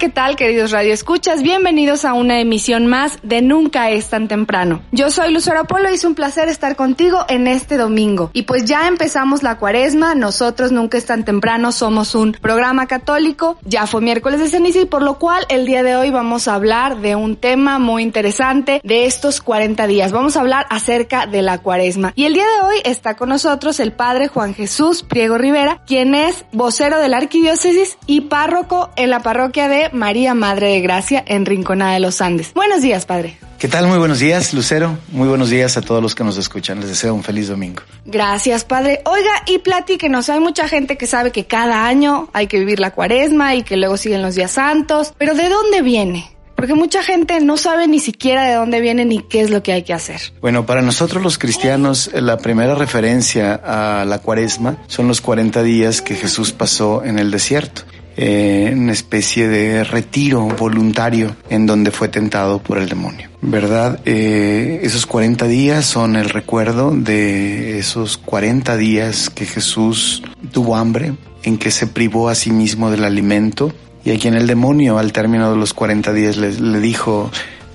¿Qué tal, queridos radioescuchas? Bienvenidos a una emisión más de Nunca es tan temprano. Yo soy Lucero Polo y es un placer estar contigo en este domingo. Y pues ya empezamos la cuaresma, nosotros Nunca es tan temprano somos un programa católico, ya fue miércoles de ceniza y por lo cual el día de hoy vamos a hablar de un tema muy interesante de estos 40 días. Vamos a hablar acerca de la cuaresma. Y el día de hoy está con nosotros el padre Juan Jesús Priego Rivera, quien es vocero de la arquidiócesis y párroco en la parroquia de María Madre de Gracia en Rinconada de los Andes. Buenos días, padre. ¿Qué tal? Muy buenos días, Lucero. Muy buenos días a todos los que nos escuchan. Les deseo un feliz domingo. Gracias, padre. Oiga, y platíquenos, hay mucha gente que sabe que cada año hay que vivir la cuaresma y que luego siguen los días santos, pero ¿de dónde viene? Porque mucha gente no sabe ni siquiera de dónde viene ni qué es lo que hay que hacer. Bueno, para nosotros los cristianos, la primera referencia a la cuaresma son los 40 días que Jesús pasó en el desierto. Eh, una especie de retiro voluntario en donde fue tentado por el demonio. ¿Verdad? Eh, esos 40 días son el recuerdo de esos 40 días que Jesús tuvo hambre, en que se privó a sí mismo del alimento y a quien el demonio al término de los 40 días le, le dijo,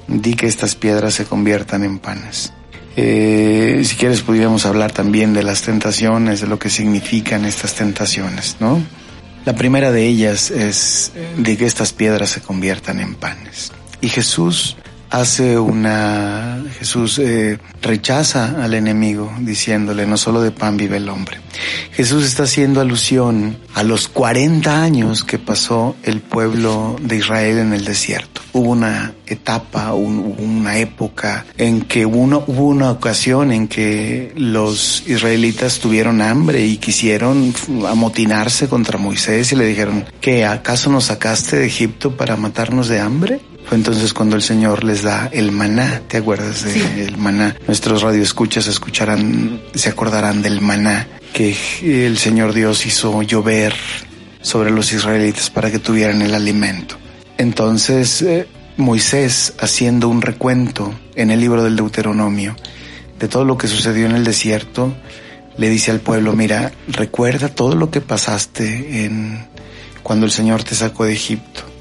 di que estas piedras se conviertan en panes. Eh, si quieres pudiéramos hablar también de las tentaciones, de lo que significan estas tentaciones, ¿no? La primera de ellas es de que estas piedras se conviertan en panes. Y Jesús hace una, Jesús eh, rechaza al enemigo diciéndole, no solo de pan vive el hombre. Jesús está haciendo alusión a los 40 años que pasó el pueblo de Israel en el desierto. Hubo una etapa, una época en que uno, hubo una ocasión en que los israelitas tuvieron hambre y quisieron amotinarse contra Moisés y le dijeron, ¿qué acaso nos sacaste de Egipto para matarnos de hambre? Fue entonces cuando el Señor les da el maná. ¿Te acuerdas del maná? Nuestros radioescuchas escucharán, se acordarán del maná que el Señor Dios hizo llover sobre los israelitas para que tuvieran el alimento. Entonces eh, Moisés, haciendo un recuento en el libro del Deuteronomio de todo lo que sucedió en el desierto, le dice al pueblo, mira, recuerda todo lo que pasaste en cuando el Señor te sacó de Egipto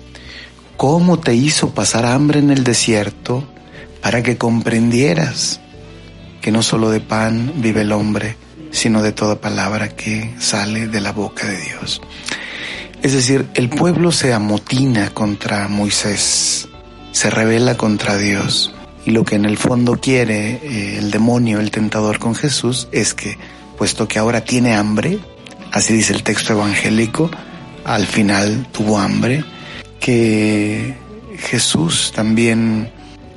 cómo te hizo pasar hambre en el desierto para que comprendieras que no solo de pan vive el hombre, sino de toda palabra que sale de la boca de Dios. Es decir, el pueblo se amotina contra Moisés, se revela contra Dios. Y lo que en el fondo quiere eh, el demonio, el tentador con Jesús, es que, puesto que ahora tiene hambre, así dice el texto evangélico, al final tuvo hambre, que Jesús también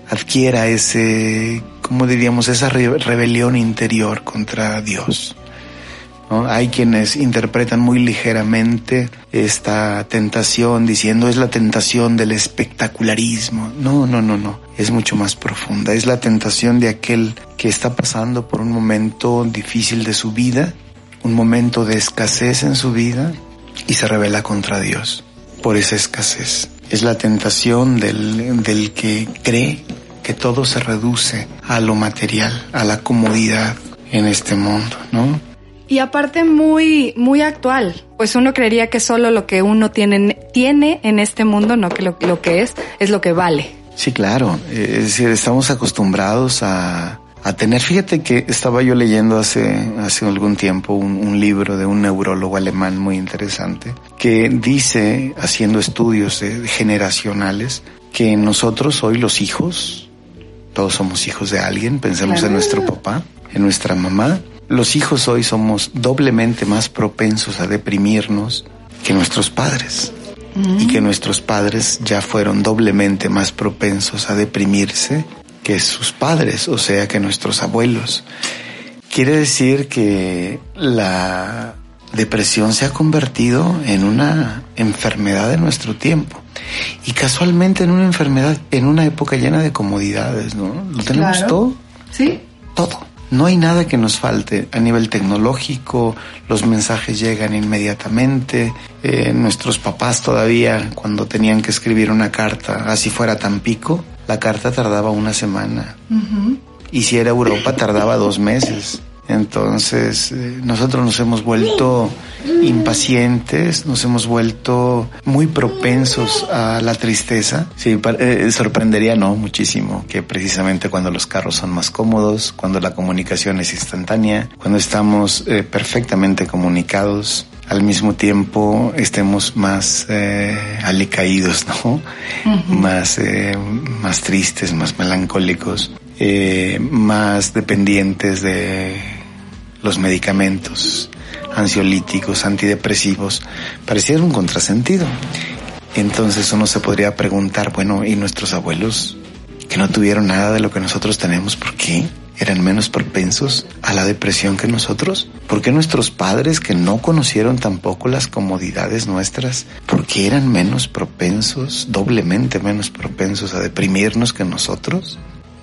adquiera ese, ¿cómo diríamos?, esa re- rebelión interior contra Dios. Hay quienes interpretan muy ligeramente esta tentación diciendo es la tentación del espectacularismo. No, no, no, no. Es mucho más profunda. Es la tentación de aquel que está pasando por un momento difícil de su vida, un momento de escasez en su vida y se revela contra Dios por esa escasez. Es la tentación del, del que cree que todo se reduce a lo material, a la comodidad en este mundo, ¿no? Y aparte muy, muy actual, pues uno creería que solo lo que uno tiene, tiene en este mundo, no que lo, lo que es, es lo que vale. Sí, claro. Es decir, estamos acostumbrados a, a tener. Fíjate que estaba yo leyendo hace, hace algún tiempo un, un libro de un neurólogo alemán muy interesante que dice, haciendo estudios generacionales, que nosotros hoy los hijos, todos somos hijos de alguien, pensemos Claro. en nuestro papá, en nuestra mamá. Los hijos hoy somos doblemente más propensos a deprimirnos que nuestros padres y que nuestros padres ya fueron doblemente más propensos a deprimirse que sus padres, o sea, que nuestros abuelos. Quiere decir que la depresión se ha convertido en una enfermedad de nuestro tiempo y casualmente en una enfermedad en una época llena de comodidades, ¿no? Lo tenemos Claro. todo Sí. todo. No hay nada que nos falte a nivel tecnológico, los mensajes llegan inmediatamente, eh, nuestros papás todavía cuando tenían que escribir una carta, así fuera Tampico, la carta tardaba una semana. Y si era Europa tardaba dos meses. Entonces, eh, nosotros nos hemos vuelto impacientes, nos hemos vuelto muy propensos a la tristeza. Sí, pa- eh, sorprendería, no, muchísimo, que precisamente cuando los carros son más cómodos, cuando la comunicación es instantánea, cuando estamos eh, perfectamente comunicados, al mismo tiempo estemos más eh, alicaídos, ¿no? Más, eh, más tristes, más melancólicos, eh, más dependientes de los medicamentos ansiolíticos, antidepresivos, pareciera un contrasentido. Entonces uno se podría preguntar, bueno, ¿y nuestros abuelos que no tuvieron nada de lo que nosotros tenemos, por qué? ¿Eran menos propensos a la depresión que nosotros? ¿Por qué nuestros padres que no conocieron tampoco las comodidades nuestras, por qué eran menos propensos, doblemente menos propensos a deprimirnos que nosotros?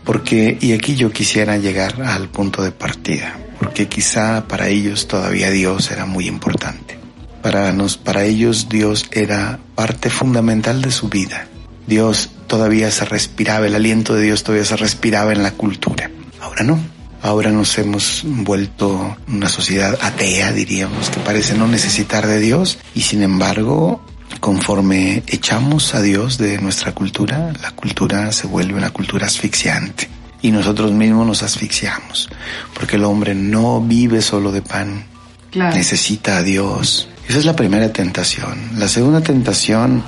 Porque, y aquí yo quisiera llegar al punto de partida, porque quizá para ellos todavía Dios era muy importante. Para nos, para ellos Dios era parte fundamental de su vida. Dios todavía se respiraba, el aliento de Dios todavía se respiraba en la cultura. Ahora no. Ahora nos hemos vuelto una sociedad atea, diríamos, que parece no necesitar de Dios y sin embargo, conforme echamos a Dios de nuestra cultura, la cultura se vuelve una cultura asfixiante y nosotros mismos nos asfixiamos, porque el hombre no vive solo de pan, Claro. necesita a Dios. Esa es la primera tentación. La segunda tentación,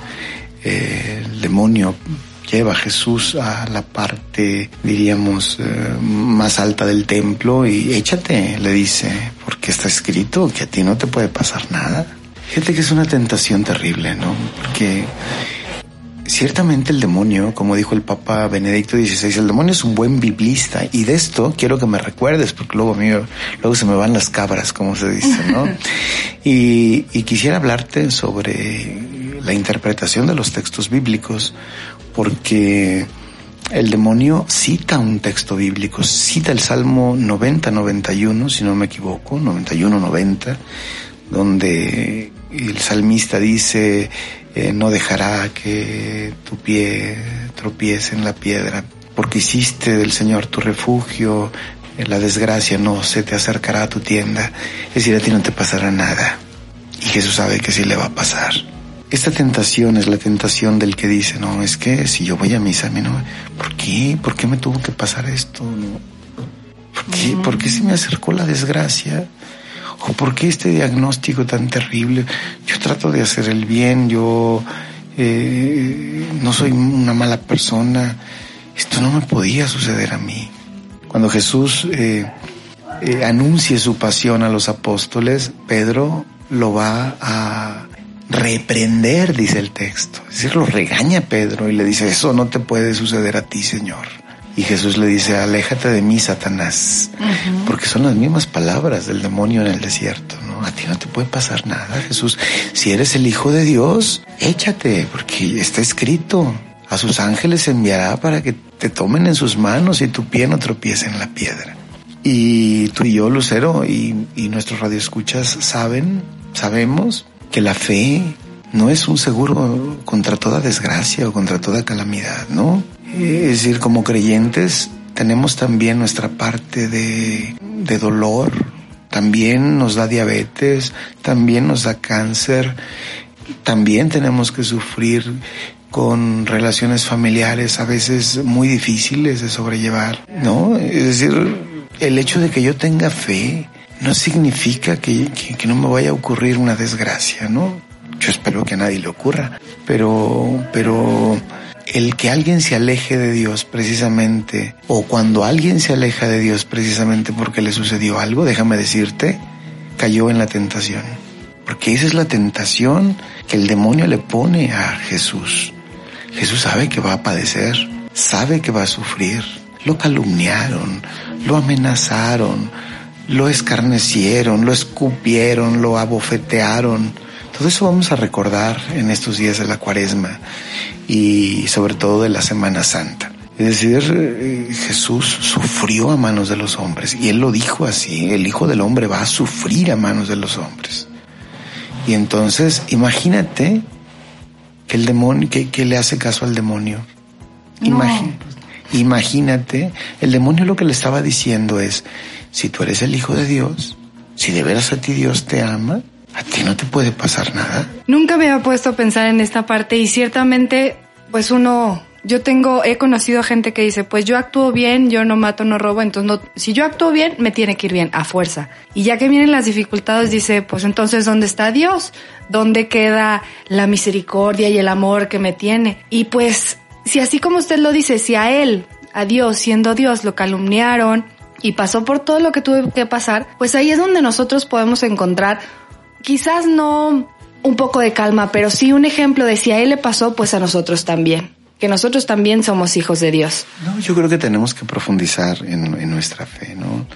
eh, el demonio lleva a Jesús a la parte, diríamos, eh, más alta del templo y échate, le dice, porque está escrito que a ti no te puede pasar nada. Fíjate que es una tentación terrible, ¿no? Porque Ciertamente el demonio, como dijo el Papa Benedicto XVI, el demonio es un buen biblista y de esto quiero que me recuerdes porque luego a mí, luego se me van las cabras, como se dice, ¿no? y, y quisiera hablarte sobre la interpretación de los textos bíblicos porque el demonio cita un texto bíblico, cita el Salmo 90-91, si no me equivoco, 91-90, donde el salmista dice, eh, no dejará que tu pie tropiece en la piedra, porque hiciste del Señor tu refugio, eh, la desgracia no se te acercará a tu tienda, es decir, a ti no te pasará nada. Y Jesús sabe que sí le va a pasar. Esta tentación es la tentación del que dice, no, es que si yo voy a misa, a no, ¿por qué? ¿Por qué me tuvo que pasar esto? No? ¿Por qué? ¿Por qué se me acercó la desgracia? ¿O por qué este diagnóstico tan terrible? Yo trato de hacer el bien, yo eh, no soy una mala persona. Esto no me podía suceder a mí. Cuando Jesús eh, eh, anuncie su pasión a los apóstoles, Pedro lo va a reprender, dice el texto. Es decir, lo regaña Pedro y le dice, eso no te puede suceder a ti, Señor. Y Jesús le dice, aléjate de mí, Satanás, porque son las mismas palabras del demonio en el desierto, ¿no? A ti no te puede pasar nada, Jesús. Si eres el Hijo de Dios, échate, porque está escrito. A sus ángeles enviará para que te tomen en sus manos y tu pie no tropiece en la piedra. Y tú y yo, Lucero, y, y nuestros radioescuchas saben, sabemos que la fe no es un seguro contra toda desgracia o contra toda calamidad, ¿no? Es decir, como creyentes tenemos también nuestra parte de, de dolor, también nos da diabetes, también nos da cáncer, también tenemos que sufrir con relaciones familiares a veces muy difíciles de sobrellevar, ¿no? Es decir, el hecho de que yo tenga fe no significa que, que, no me vaya a ocurrir una desgracia, ¿no? Yo espero que a nadie le ocurra, pero, pero el que alguien se aleje de Dios precisamente, o cuando alguien se aleja de Dios precisamente porque le sucedió algo, déjame decirte, cayó en la tentación. Porque esa es la tentación que el demonio le pone a Jesús. Jesús sabe que va a padecer, sabe que va a sufrir. Lo calumniaron, lo amenazaron, lo escarnecieron, lo escupieron, lo abofetearon. Todo eso vamos a recordar en estos días de la cuaresma y sobre todo de la Semana Santa. Es decir, eh, Jesús sufrió a manos de los hombres y él lo dijo así, el Hijo del Hombre va a sufrir a manos de los hombres. Y entonces, imagínate que el demonio, que, que le hace caso al demonio. Imagínate, el demonio lo que le estaba diciendo es, si tú eres el Hijo de Dios, si de veras a ti Dios te ama, a ti no te puede pasar nada. Nunca me había puesto a pensar en esta parte y ciertamente, pues uno, yo tengo, he conocido a gente que dice, pues yo actúo bien, yo no mato, no robo, entonces no, si yo actúo bien, me tiene que ir bien, a fuerza. Y ya que vienen las dificultades, dice, pues entonces, ¿dónde está Dios? ¿Dónde queda la misericordia y el amor que me tiene? Y pues, si así como usted lo dice, si a él, a Dios, siendo Dios, lo calumniaron y pasó por todo lo que tuve que pasar, pues ahí es donde nosotros podemos encontrar quizás no un poco de calma, pero sí un ejemplo de si a él le pasó, pues a nosotros también. Que nosotros también somos hijos de Dios. No, yo creo que tenemos que profundizar en, nuestra fe, ¿no?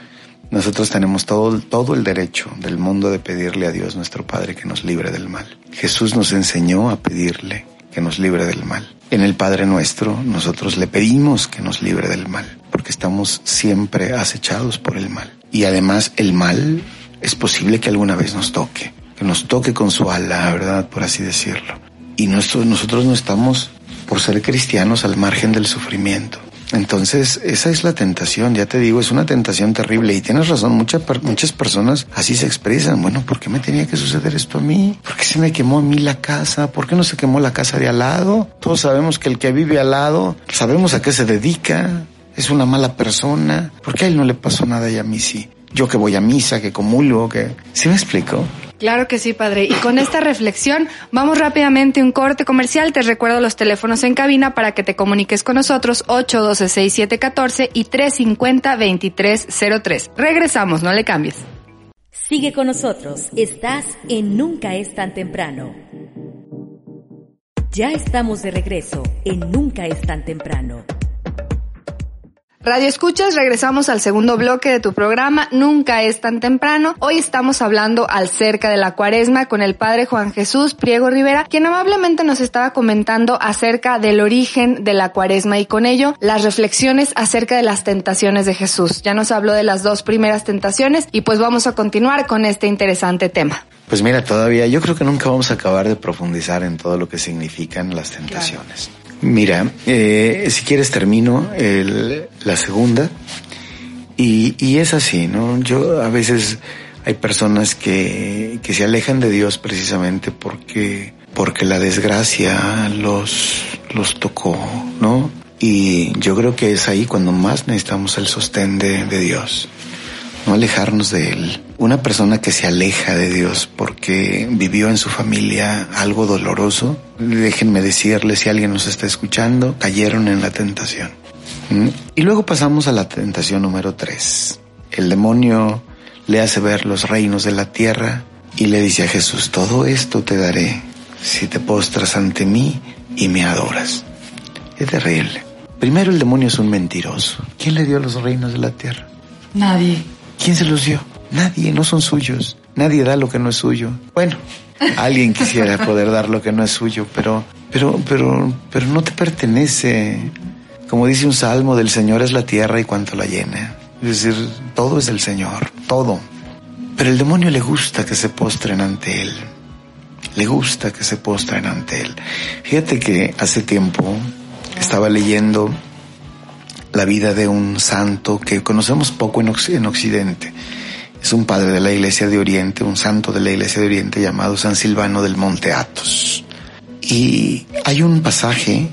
Nosotros tenemos todo, todo el derecho del mundo de pedirle a Dios nuestro Padre que nos libre del mal. Jesús nos enseñó a pedirle que nos libre del mal. En el Padre nuestro nosotros le pedimos que nos libre del mal, porque estamos siempre acechados por el mal. Y además el mal es posible que alguna vez nos toque, que nos toque con su ala, ¿verdad? Por así decirlo. Y nuestro- nosotros no estamos, por ser cristianos, al margen del sufrimiento. Entonces, esa es la tentación, ya te digo, es una tentación terrible y tienes razón, muchas muchas personas así se expresan, bueno, ¿por qué me tenía que suceder esto a mí? ¿Por qué se me quemó a mí la casa? ¿Por qué no se quemó la casa de al lado? Todos sabemos que el que vive al lado, sabemos a qué se dedica, es una mala persona, ¿por qué a él no le pasó nada y a mí sí? Yo que voy a misa, que comulgo, que... ¿Sí me explico? Claro que sí, padre. Y con esta reflexión, vamos rápidamente a un corte comercial. Te recuerdo los teléfonos en cabina para que te comuniques con nosotros 812-6714 y 350-2303. Regresamos, no le cambies. Sigue con nosotros, estás en Nunca es tan temprano. Ya estamos de regreso en Nunca es tan temprano. Radio Escuchas, regresamos al segundo bloque de tu programa, Nunca es tan temprano. Hoy estamos hablando acerca de la cuaresma con el padre Juan Jesús Priego Rivera, quien amablemente nos estaba comentando acerca del origen de la cuaresma y con ello las reflexiones acerca de las tentaciones de Jesús. Ya nos habló de las dos primeras tentaciones y pues vamos a continuar con este interesante tema. Pues mira, todavía yo creo que nunca vamos a acabar de profundizar en todo lo que significan las tentaciones. Mira, eh, si quieres termino el- la segunda y, y es así, ¿no? Yo a veces hay personas que, que se alejan de Dios precisamente porque, porque la desgracia los, los tocó, ¿no? Y yo creo que es ahí cuando más necesitamos el sostén de, de Dios no alejarnos de Él. Una persona que se aleja de Dios porque vivió en su familia algo doloroso, déjenme decirles si alguien nos está escuchando, cayeron en la tentación. ¿Mm? Y luego pasamos a la tentación número tres. El demonio le hace ver los reinos de la tierra y le dice a Jesús, todo esto te daré si te postras ante mí y me adoras. Es terrible. Primero el demonio es un mentiroso. ¿Quién le dio los reinos de la tierra? Nadie. ¿Quién se los dio? Nadie, no son suyos. Nadie da lo que no es suyo. Bueno, alguien quisiera poder dar lo que no es suyo, pero, pero, pero, pero no te pertenece. Como dice un salmo, del Señor es la tierra y cuanto la llena. Es decir, todo es del Señor, todo. Pero el demonio le gusta que se postren ante él. le gusta que se postren ante él. Fíjate que hace tiempo estaba leyendo la vida de un santo que conocemos poco en, Occ- en Occidente. Es un padre de la Iglesia de Oriente, un santo de la Iglesia de Oriente llamado San Silvano del Monte Athos. Y hay un pasaje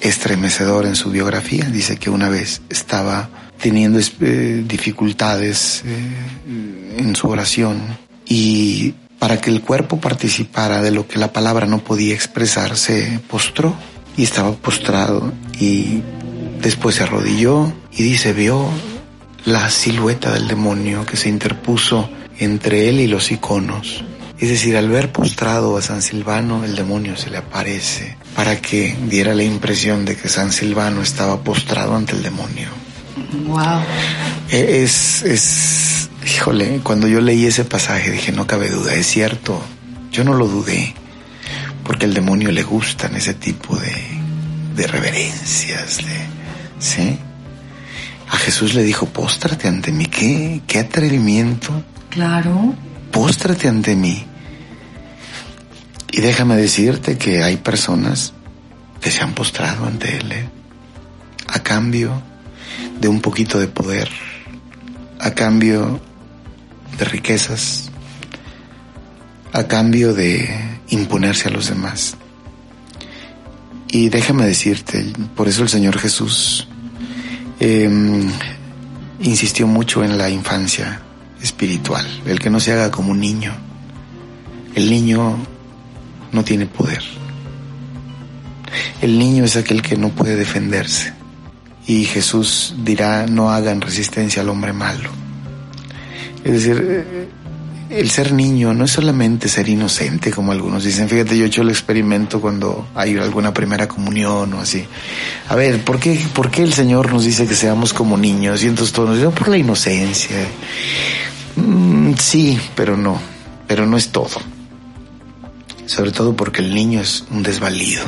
estremecedor en su biografía. Dice que una vez estaba teniendo eh, dificultades eh, en su oración y para que el cuerpo participara de lo que la palabra no podía expresar, se postró y estaba postrado y después se arrodilló y dice, vio la silueta del demonio que se interpuso entre él y los iconos. Es decir, al ver postrado a San Silvano, el demonio se le aparece para que diera la impresión de que San Silvano estaba postrado ante el demonio. Wow. Eh, Es, es, híjole, cuando yo leí ese pasaje dije, no cabe duda, es cierto. Yo no lo dudé, porque al demonio le gustan ese tipo de, de reverencias, de, ¿sí? A Jesús le dijo, póstrate ante mí, qué, qué atrevimiento, Claro. póstrate ante mí. Y déjame decirte que hay personas que se han postrado ante Él, ¿eh? a cambio de un poquito de poder, a cambio de riquezas, a cambio de imponerse a los demás. Y déjame decirte, por eso el Señor Jesús eh, insistió mucho en la infancia espiritual, el que no se haga como un niño. El niño no tiene poder. El niño es aquel que no puede defenderse. Y Jesús dirá, no hagan resistencia al hombre malo. Es decir, el ser niño no es solamente ser inocente, como algunos dicen. Fíjate, yo he hecho el experimento cuando hay alguna primera comunión o así. A ver, ¿por qué, por qué el Señor nos dice que seamos como niños? Y entonces todos nos dicen, por la inocencia. Mm, sí, pero no. Pero no es todo. Sobre todo porque el niño es un desvalido.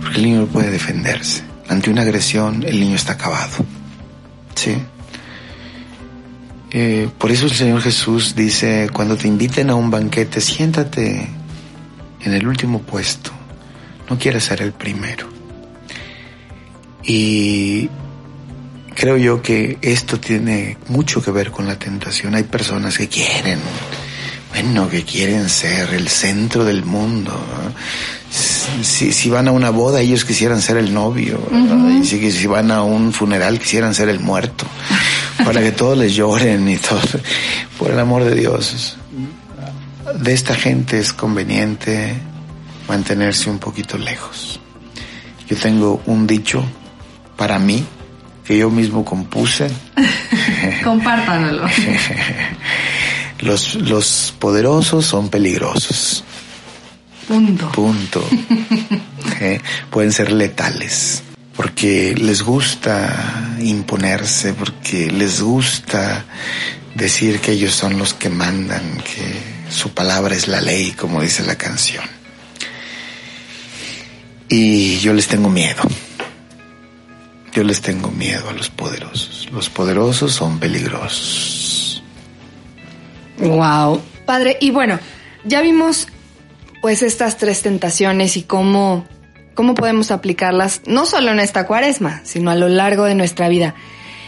Porque el niño no puede defenderse. Ante una agresión, el niño está acabado. Sí. Eh, por eso el Señor Jesús dice, cuando te inviten a un banquete, siéntate en el último puesto. No quieres ser el primero. Y creo yo que esto tiene mucho que ver con la tentación. Hay personas que quieren, bueno, que quieren ser el centro del mundo. ¿no? Si, si van a una boda, ellos quisieran ser el novio. Y si, si van a un funeral, quisieran ser el muerto. Para que todos les lloren y todo. Por el amor de Dios. De esta gente es conveniente mantenerse un poquito lejos. Yo tengo un dicho para mí que yo mismo compuse. Compártanlo. Los, los poderosos son peligrosos. Punto. Punto. Eh, Pueden ser letales. Porque les gusta imponerse, porque les gusta decir que ellos son los que mandan, que su palabra es la ley, como dice la canción. Y yo les tengo miedo. Yo les tengo miedo a los poderosos. Los poderosos son peligrosos. Wow. Padre, y bueno, ya vimos pues estas tres tentaciones y cómo, cómo podemos aplicarlas no solo en esta cuaresma, sino a lo largo de nuestra vida.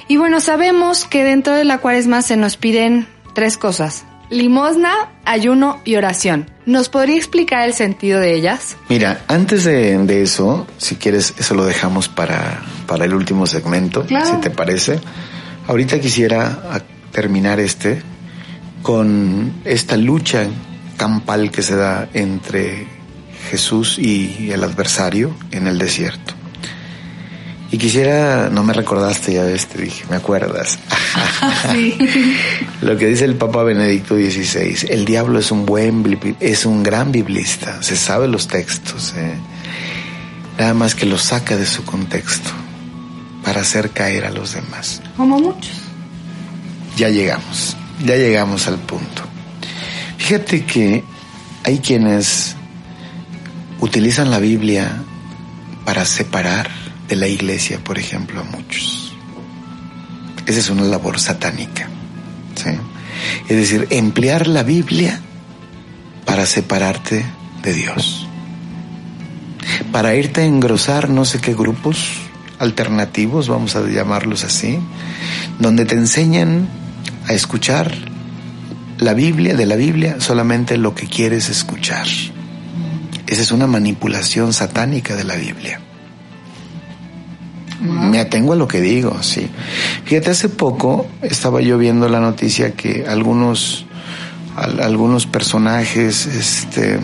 Y bueno, sabemos que dentro de la cuaresma se nos piden tres cosas. Limosna, ayuno y oración. ¿Nos podría explicar el sentido de ellas? Mira, antes de, de eso, si quieres, eso lo dejamos para, para el último segmento, Claro. si te parece. Ahorita quisiera terminar este con esta lucha campal que se da entre Jesús y el adversario en el desierto. Y quisiera, no me recordaste, ya ves, te dije, me acuerdas. Sí. Lo que dice el Papa Benedicto XVI, el diablo es un buen, es un gran biblista, se sabe los textos, ¿eh? nada más que los saca de su contexto para hacer caer a los demás. Como muchos. Ya llegamos, ya llegamos al punto. Fíjate que hay quienes utilizan la Biblia para separar de la iglesia, por ejemplo, a muchos. Esa es una labor satánica. ¿sí? Es decir, emplear la Biblia para separarte de Dios. Para irte a engrosar no sé qué grupos alternativos, vamos a llamarlos así, donde te enseñan a escuchar la Biblia, de la Biblia, solamente lo que quieres escuchar. Esa es una manipulación satánica de la Biblia. Me atengo a lo que digo, sí. Fíjate, hace poco estaba yo viendo la noticia que algunos, al- algunos personajes, este,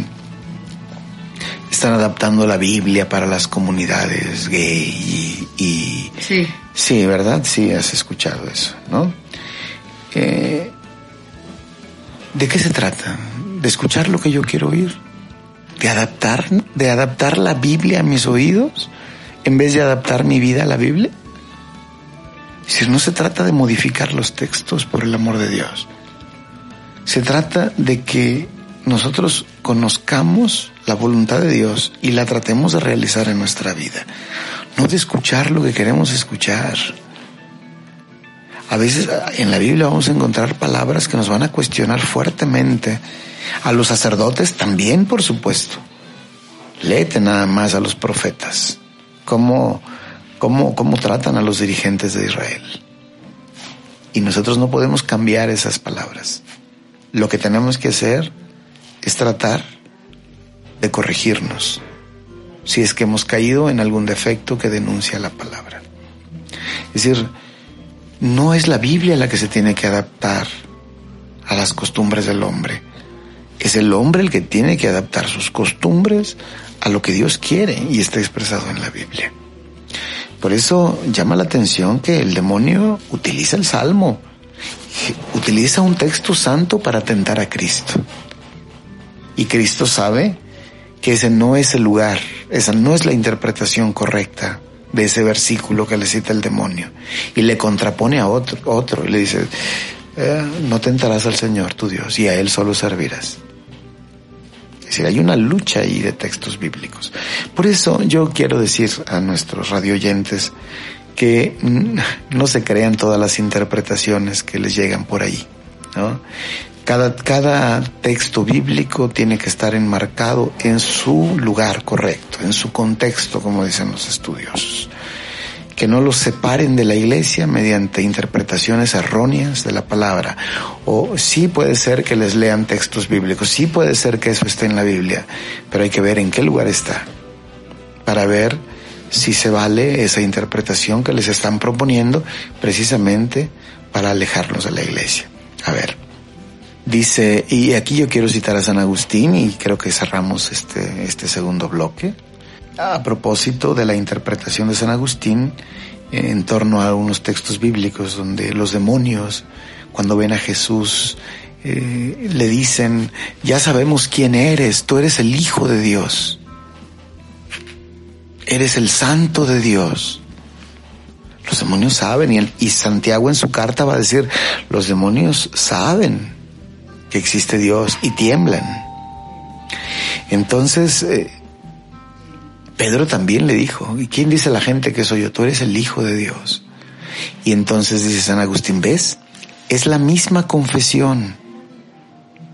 están adaptando la Biblia para las comunidades gay y, y Sí. Sí, ¿verdad? Sí, has escuchado eso, ¿no? Eh, ¿De qué se trata? ¿De escuchar lo que yo quiero oír? ¿De adaptar, de adaptar la Biblia a mis oídos en vez de adaptar mi vida a la Biblia? Decir, no se trata de modificar los textos por el amor de Dios. Se trata de que nosotros conozcamos la voluntad de Dios y la tratemos de realizar en nuestra vida. No de escuchar lo que queremos escuchar. A veces en la Biblia vamos a encontrar palabras que nos van a cuestionar fuertemente. A los sacerdotes también, por supuesto. Léete nada más a los profetas. Cómo, cómo, cómo tratan a los dirigentes de Israel. Y nosotros no podemos cambiar esas palabras. Lo que tenemos que hacer es tratar de corregirnos si es que hemos caído en algún defecto que denuncia la palabra. Es decir, no es la Biblia la que se tiene que adaptar a las costumbres del hombre. Es el hombre el que tiene que adaptar sus costumbres a lo que Dios quiere y está expresado en la Biblia. Por eso llama la atención que el demonio utiliza el salmo, utiliza un texto santo para tentar a Cristo. Y Cristo sabe que ese no es el lugar, esa no es la interpretación correcta de ese versículo que le cita el demonio. Y le contrapone a otro, y le dice, eh, no tentarás al Señor tu Dios y a Él solo servirás. Decir, hay una lucha ahí de textos bíblicos. Por eso yo quiero decir a nuestros radioyentes que mm, no se crean todas las interpretaciones que les llegan por ahí, ¿no? Cada, cada texto bíblico tiene que estar enmarcado en su lugar correcto, en su contexto, como dicen los estudiosos. Que no los separen de la iglesia mediante interpretaciones erróneas de la palabra. O sí puede ser que les lean textos bíblicos, sí puede ser que eso esté en la Biblia, pero hay que ver en qué lugar está para ver si se vale esa interpretación que les están proponiendo precisamente para alejarnos de la iglesia. A ver. Dice, y aquí yo quiero citar a San Agustín y creo que cerramos este, este segundo bloque. A propósito de la interpretación de San Agustín eh, en torno a unos textos bíblicos donde los demonios, cuando ven a Jesús, eh, le dicen, ya sabemos quién eres, tú eres el Hijo de Dios, eres el Santo de Dios. Los demonios saben y, Santiago en su carta va a decir, los demonios saben que existe Dios y tiemblan. Entonces, eh, Pedro también le dijo, ¿y quién dice la gente que soy yo? Tú eres el Hijo de Dios. Y entonces dice San Agustín, ¿ves? Es la misma confesión,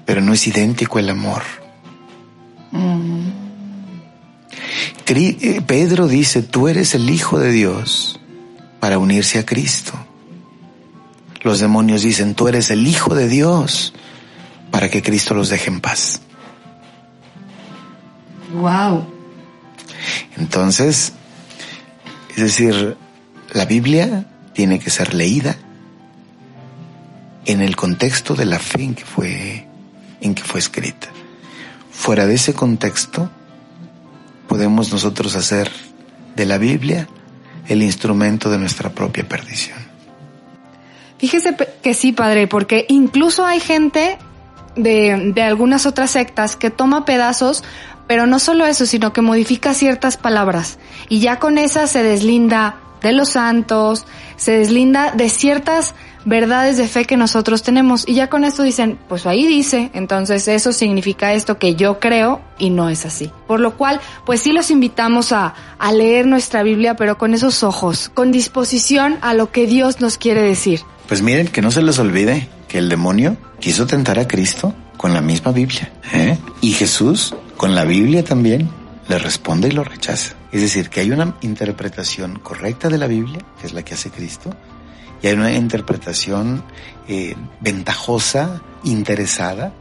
pero no es idéntico el amor. Cri- eh, Pedro dice, tú eres el Hijo de Dios para unirse a Cristo. Los demonios dicen, tú eres el Hijo de Dios para que Cristo los deje en paz. Wow. Entonces, es decir, la Biblia tiene que ser leída en el contexto de la fe en que fue, en que fue escrita. Fuera de ese contexto, podemos nosotros hacer de la Biblia el instrumento de nuestra propia perdición. Fíjese que sí, padre, porque incluso hay gente de, de algunas otras sectas que toma pedazos, pero no solo eso, sino que modifica ciertas palabras. Y ya con esas se deslinda de los santos, se deslinda de ciertas verdades de fe que nosotros tenemos. Y ya con esto dicen, pues ahí dice, entonces eso significa esto que yo creo y no es así. Por lo cual, pues sí los invitamos a, a leer nuestra Biblia, pero con esos ojos, con disposición a lo que Dios nos quiere decir. Pues miren, que no se les olvide que el demonio quiso tentar a Cristo con la misma Biblia. ¿eh? Y Jesús, con la Biblia también, le responde y lo rechaza. Es decir, que hay una interpretación correcta de la Biblia, que es la que hace Cristo, y hay una interpretación eh, ventajosa, interesada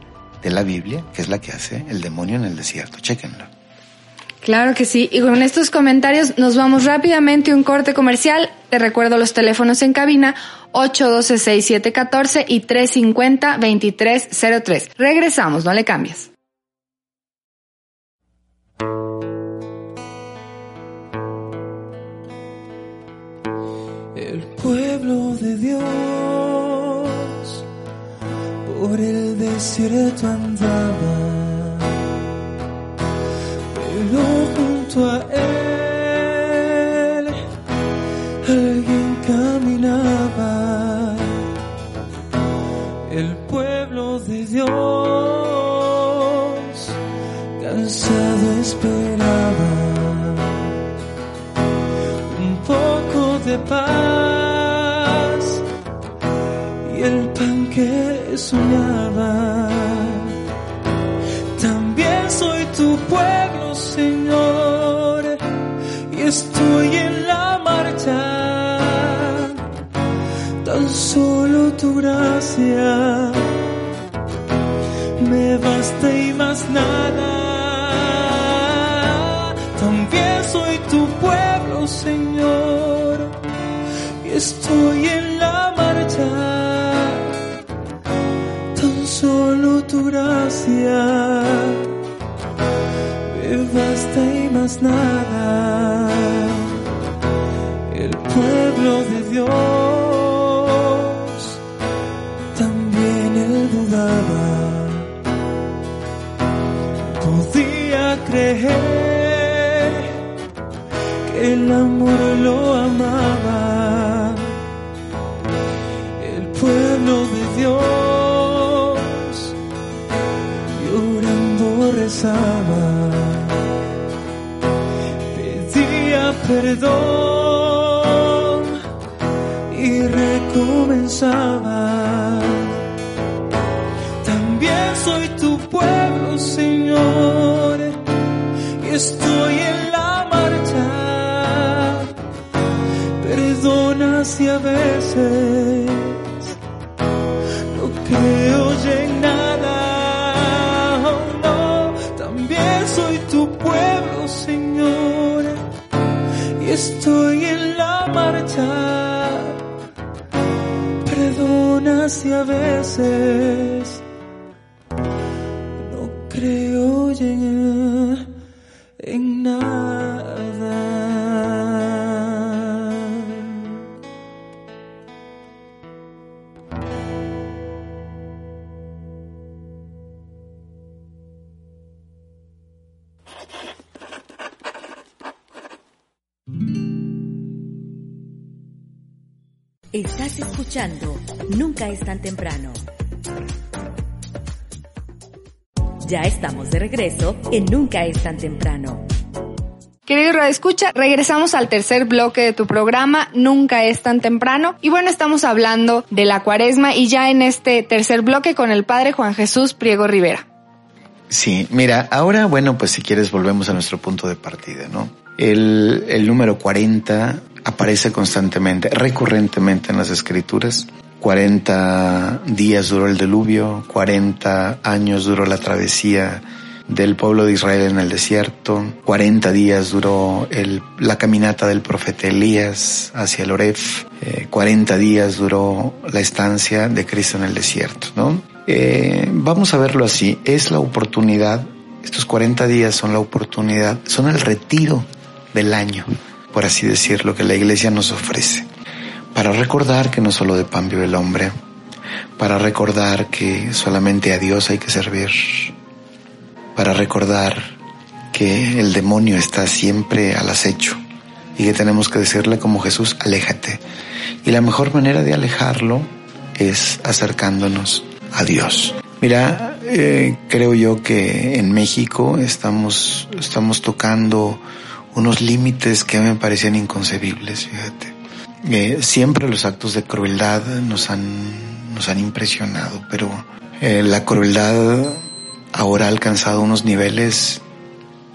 de la Biblia, que es la que hace el demonio en el desierto. Chéquenlo. Claro que sí. Y con estos comentarios nos vamos rápidamente a un corte comercial. Te recuerdo los teléfonos en cabina 812-6714 y 350-2303. Regresamos, no le cambies. Pueblo de Dios por el desierto andaba, pero junto a él soñaba. También soy tu pueblo, Señor, y estoy en la marcha. Tan solo tu gracia me basta y más nada. También soy tu pueblo, Señor, y estoy en gracia me basta y más nada. El pueblo de Dios también él dudaba podía creer que el amor lo rezaba, pedía perdón y recomenzaba. También soy tu pueblo, Señor, y estoy en la marcha. Perdona si a veces Si a veces no creo en, en nada. Estás escuchando Nunca es tan temprano. Ya estamos de regreso en Nunca es tan temprano. Querido Radio Escucha, regresamos al tercer bloque de tu programa, Nunca es tan temprano. Y bueno, estamos hablando de la cuaresma y ya en este tercer bloque con el Padre Juan Jesús Priego Rivera. Sí, mira, ahora, bueno, pues si quieres volvemos a nuestro punto de partida, ¿no? El, el número 40 aparece constantemente, recurrentemente en las escrituras. 40 días duró el diluvio, 40 años duró la travesía del pueblo de Israel en el desierto, 40 días duró la caminata del profeta Elías hacia el Oref, eh, 40 días duró la estancia de Cristo en el desierto, ¿no? Eh, vamos a verlo así, es la oportunidad, estos 40 días son la oportunidad, son el retiro del año, por así decirlo, que la iglesia nos ofrece, para recordar que no solo de pan vive el hombre, para recordar que solamente a Dios hay que servir, para recordar que el demonio está siempre al acecho y que tenemos que decirle como Jesús, aléjate. Y la mejor manera de alejarlo es acercándonos a Dios. Mira, eh, creo yo que en México estamos, estamos tocando unos límites que me parecían inconcebibles, fíjate. Eh, siempre los actos de crueldad nos han, nos han impresionado, pero Eh, la crueldad ahora ha alcanzado unos niveles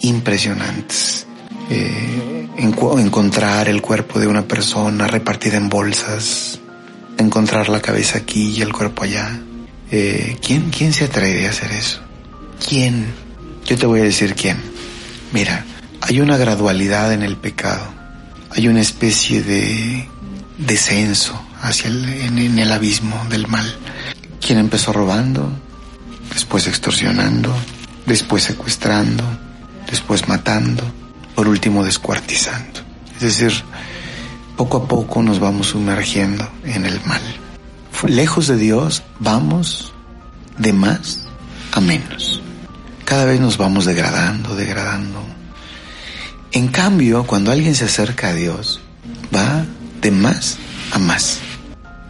impresionantes. Eh, encontrar el cuerpo de una persona repartida en bolsas, encontrar la cabeza aquí y el cuerpo allá. ¿quién, ¿Quién se atreve a hacer eso? ¿Quién? Yo te voy a decir quién. Mira, hay una gradualidad en el pecado, hay una especie de descenso hacia el, en el abismo del mal. ¿Quién empezó robando? Después extorsionando, después secuestrando, después matando, por último descuartizando. Es decir, poco a poco nos vamos sumergiendo en el mal. Lejos de Dios vamos de más a menos. Cada vez nos vamos degradando, degradando. En cambio, cuando alguien se acerca a Dios, va de más a más.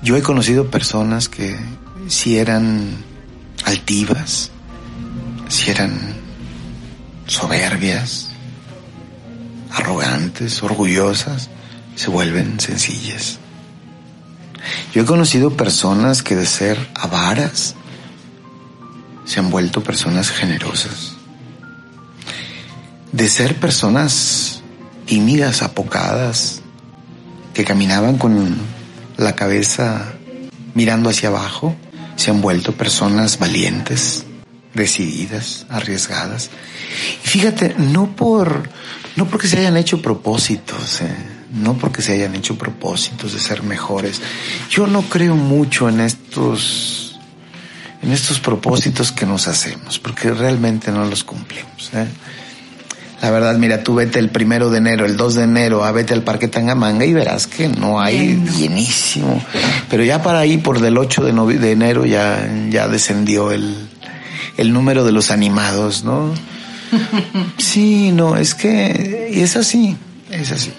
Yo he conocido personas que si eran altivas, si eran soberbias, arrogantes, orgullosas, se vuelven sencillas. Yo he conocido personas que de ser avaras se han vuelto personas generosas. De ser personas tímidas, apocadas, que caminaban con la cabeza mirando hacia abajo, se han vuelto personas valientes, decididas, arriesgadas. Y fíjate, no por, no porque se hayan hecho propósitos, eh, no porque se hayan hecho propósitos de ser mejores. Yo no creo mucho en estos, en estos propósitos que nos hacemos, porque realmente no los cumplimos. Eh. La verdad, mira, tú vete el primero de enero, el 2 de enero, a vete al Parque Tangamanga y verás que no hay llenísimo. Pero ya para ahí, por del 8 de, de enero, ya, ya descendió el, el número de los animados, ¿no? Sí, no, es que y es así, es así.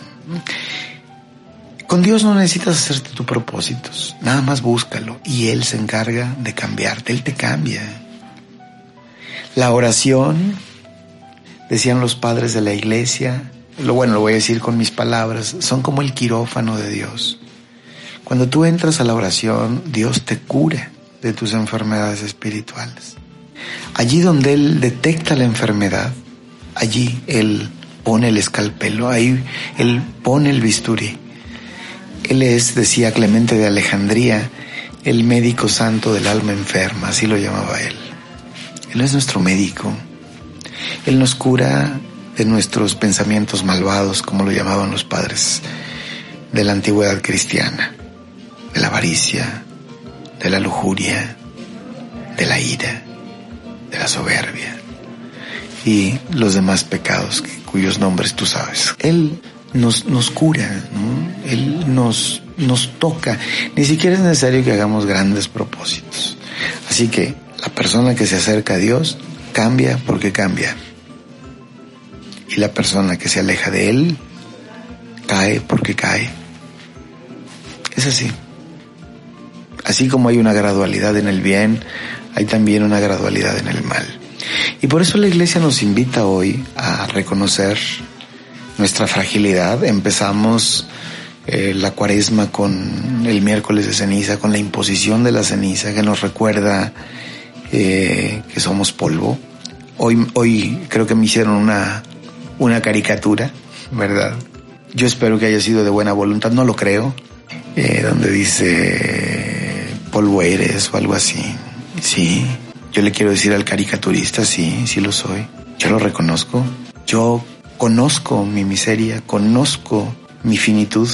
Con Dios no necesitas hacerte tus propósitos, nada más búscalo y Él se encarga de cambiarte, Él te cambia. La oración decían los padres de la iglesia, lo bueno, lo voy a decir con mis palabras, son como el quirófano de Dios. Cuando tú entras a la oración, Dios te cura de tus enfermedades espirituales. Allí donde Él detecta la enfermedad, allí Él pone el escalpelo, ahí Él pone el bisturí. Él es, decía Clemente de Alejandría, el médico santo del alma enferma, así lo llamaba Él. Él es nuestro médico, él nos cura de nuestros pensamientos malvados, como lo llamaban los padres de la antigüedad cristiana, de la avaricia, de la lujuria, de la ira, de la soberbia y los demás pecados cuyos nombres tú sabes. Él nos, nos cura. Él nos, nos toca. Ni siquiera es necesario que hagamos grandes propósitos. Así que la persona que se acerca a Dios cambia porque cambia. Y la persona que se aleja de Él cae porque cae. Es así. Así como hay una gradualidad en el bien, hay también una gradualidad en el mal. Y por eso la iglesia nos invita hoy a reconocer nuestra fragilidad. Empezamos eh, la cuaresma con el miércoles de ceniza, con la imposición de la ceniza que nos recuerda eh, que somos polvo. Hoy, hoy creo que me hicieron una, una caricatura, ¿verdad? Yo espero que haya sido de buena voluntad, no lo creo, eh, donde dice polvo eres o algo así. Sí, yo le quiero decir al caricaturista, sí, sí lo soy. Yo lo reconozco. Yo conozco mi miseria, conozco mi finitud,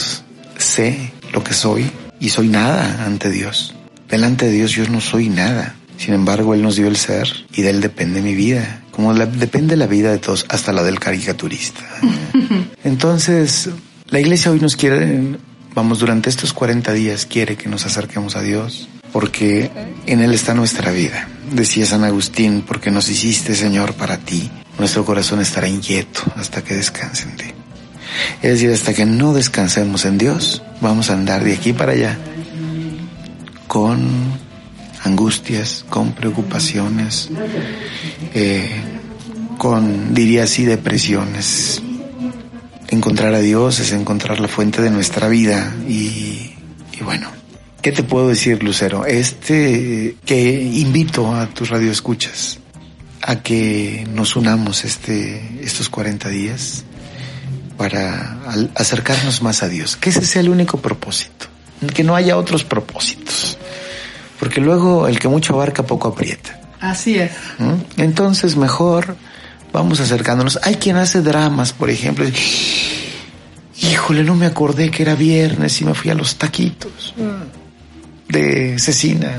sé lo que soy y soy nada ante Dios. Delante de Dios yo no soy nada. Sin embargo, Él nos dio el ser y de Él depende mi vida, como depende la vida de todos, hasta la del caricaturista. Entonces, la iglesia hoy nos quiere, vamos, durante estos 40 días quiere que nos acerquemos a Dios, porque en Él está nuestra vida. Decía San Agustín, porque nos hiciste, Señor, para ti, nuestro corazón estará inquieto hasta que descanse en ti. Es decir, hasta que no descansemos en Dios, vamos a andar de aquí para allá con angustias, con preocupaciones, eh, con, diría así, depresiones. Encontrar a Dios es encontrar la fuente de nuestra vida y, y bueno, ¿Qué te puedo decir, Lucero? Este, que invito a tus radioescuchas a que nos unamos este, estos 40 días para acercarnos más a Dios. Que ese sea el único propósito. Que no haya otros propósitos. Porque luego el que mucho abarca poco aprieta. Así es. ¿Mm? Entonces mejor vamos acercándonos. Hay quien hace dramas, por ejemplo. Híjole, no me acordé que era viernes y me fui a los taquitos de cecina.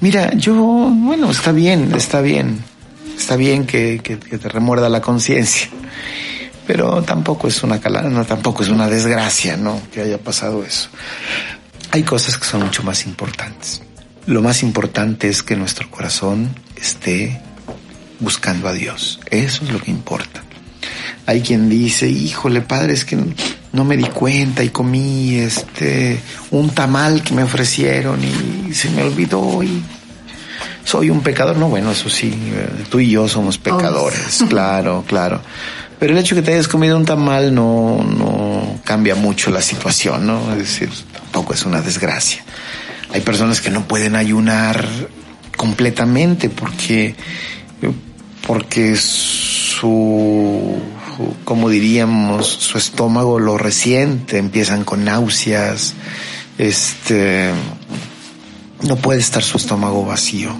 Mira, yo, bueno, está bien, está bien. Está bien que, que, te remuerda la conciencia. Pero tampoco es una calana, tampoco es una desgracia, ¿no? Que haya pasado eso. Hay cosas que son mucho más importantes. Lo más importante es que nuestro corazón esté buscando a Dios. Eso es lo que importa. Hay quien dice, híjole, padre, es que no me di cuenta y comí este un tamal que me ofrecieron y se me olvidó y soy un pecador. No, bueno, eso sí, tú y yo somos pecadores, claro, claro. Pero el hecho de que te hayas comido un tamal no, no cambia mucho la situación, ¿no? Es decir, tampoco es una desgracia. Hay personas que no pueden ayunar completamente porque, porque su como diríamos, su estómago lo resiente, empiezan con náuseas, este, no puede estar su estómago vacío.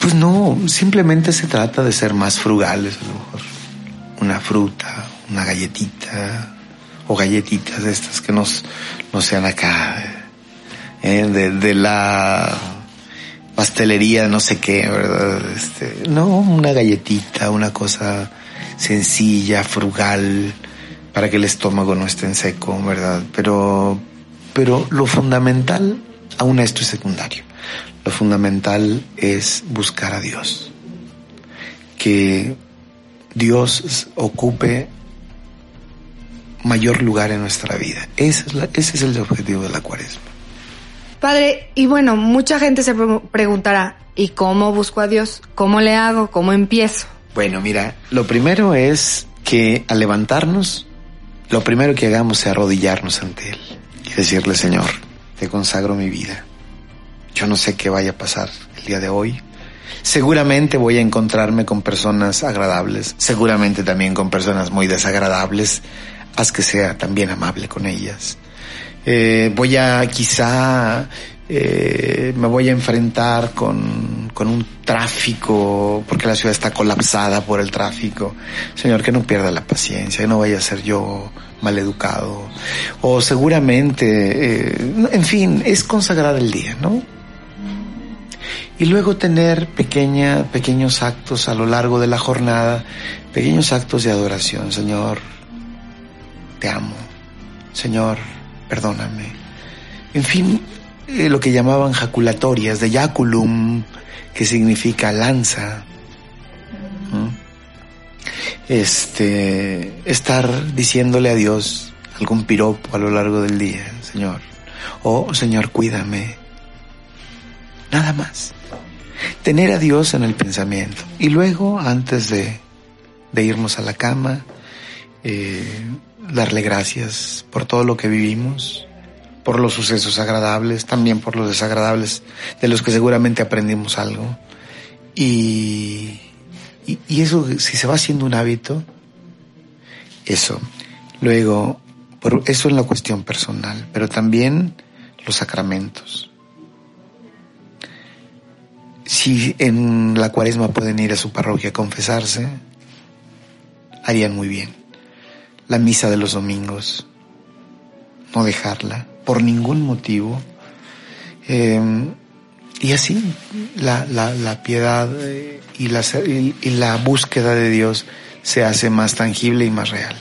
Pues no, simplemente se trata de ser más frugales, a lo mejor. Una fruta, una galletita, o galletitas de estas que nos, no sean acá, eh, de, la pastelería, no sé qué, ¿verdad? Este, no, una galletita, una cosa sencilla, frugal, para que el estómago no esté en seco, ¿verdad? Pero, pero lo fundamental, aún esto es secundario. Lo fundamental es buscar a Dios. Que Dios ocupe mayor lugar en nuestra vida. Ese es, ese es el objetivo de la cuaresma. Padre, y bueno, mucha gente se preguntará, ¿y cómo busco a Dios? ¿Cómo le hago? ¿Cómo empiezo? Bueno, mira, lo primero es que al levantarnos, lo primero que hagamos es arrodillarnos ante Él y decirle, Señor, te consagro mi vida. Yo no sé qué vaya a pasar el día de hoy. Seguramente voy a encontrarme con personas agradables, seguramente también con personas muy desagradables. Haz que sea también amable con ellas. Eh, voy a quizá eh, me voy a enfrentar con, con un tráfico, porque la ciudad está colapsada por el tráfico. Señor, que no pierda la paciencia, que no vaya a ser yo maleducado. O seguramente, eh, en fin, es consagrar el día, ¿no? Y luego tener pequeña, pequeños actos a lo largo de la jornada, pequeños actos de adoración. Señor, te amo. Señor, perdóname. En fin, eh, lo que llamaban jaculatorias, de yaculum, que significa lanza. Este, estar diciéndole a Dios algún piropo a lo largo del día, Señor. Oh, Señor, cuídame. Nada más. Tener a Dios en el pensamiento. Y luego, antes de, de irnos a la cama, eh, darle gracias por todo lo que vivimos, por los sucesos agradables, también por los desagradables, de los que seguramente aprendimos algo. Y, y, eso, si se va haciendo un hábito, eso. Luego, por eso en la cuestión personal, pero también los sacramentos. Si en la cuaresma pueden ir a su parroquia a confesarse, harían muy bien. La misa de los domingos, no dejarla por ningún motivo. Eh, y así la, la, la piedad eh, y la, y la búsqueda de Dios se hace más tangible y más real.